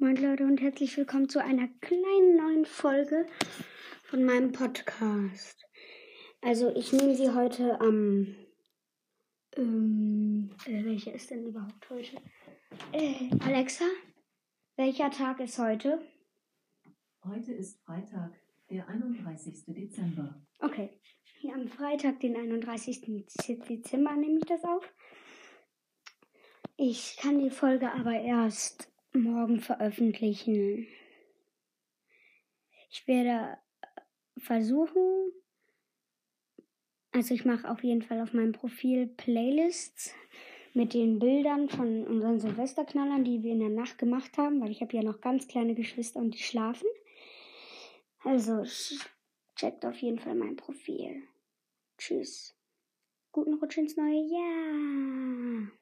Moin Leute und herzlich willkommen zu einer kleinen neuen Folge von meinem Podcast. Also ich nehme sie heute am... Ähm, äh, welcher ist denn überhaupt heute? Äh, Alexa, welcher Tag ist heute? Heute ist Freitag, der 31. Dezember. Okay, hier am Freitag, den 31. Dezember nehme ich das auf. Ich kann die Folge aber erst morgen veröffentlichen. Ich werde versuchen, also ich mache auf jeden Fall auf meinem Profil Playlists mit den Bildern von unseren Silvesterknallern, die wir in der Nacht gemacht haben, weil ich habe ja noch ganz kleine Geschwister und die schlafen. Also checkt auf jeden Fall mein Profil. Tschüss. Guten Rutsch ins neue Jahr.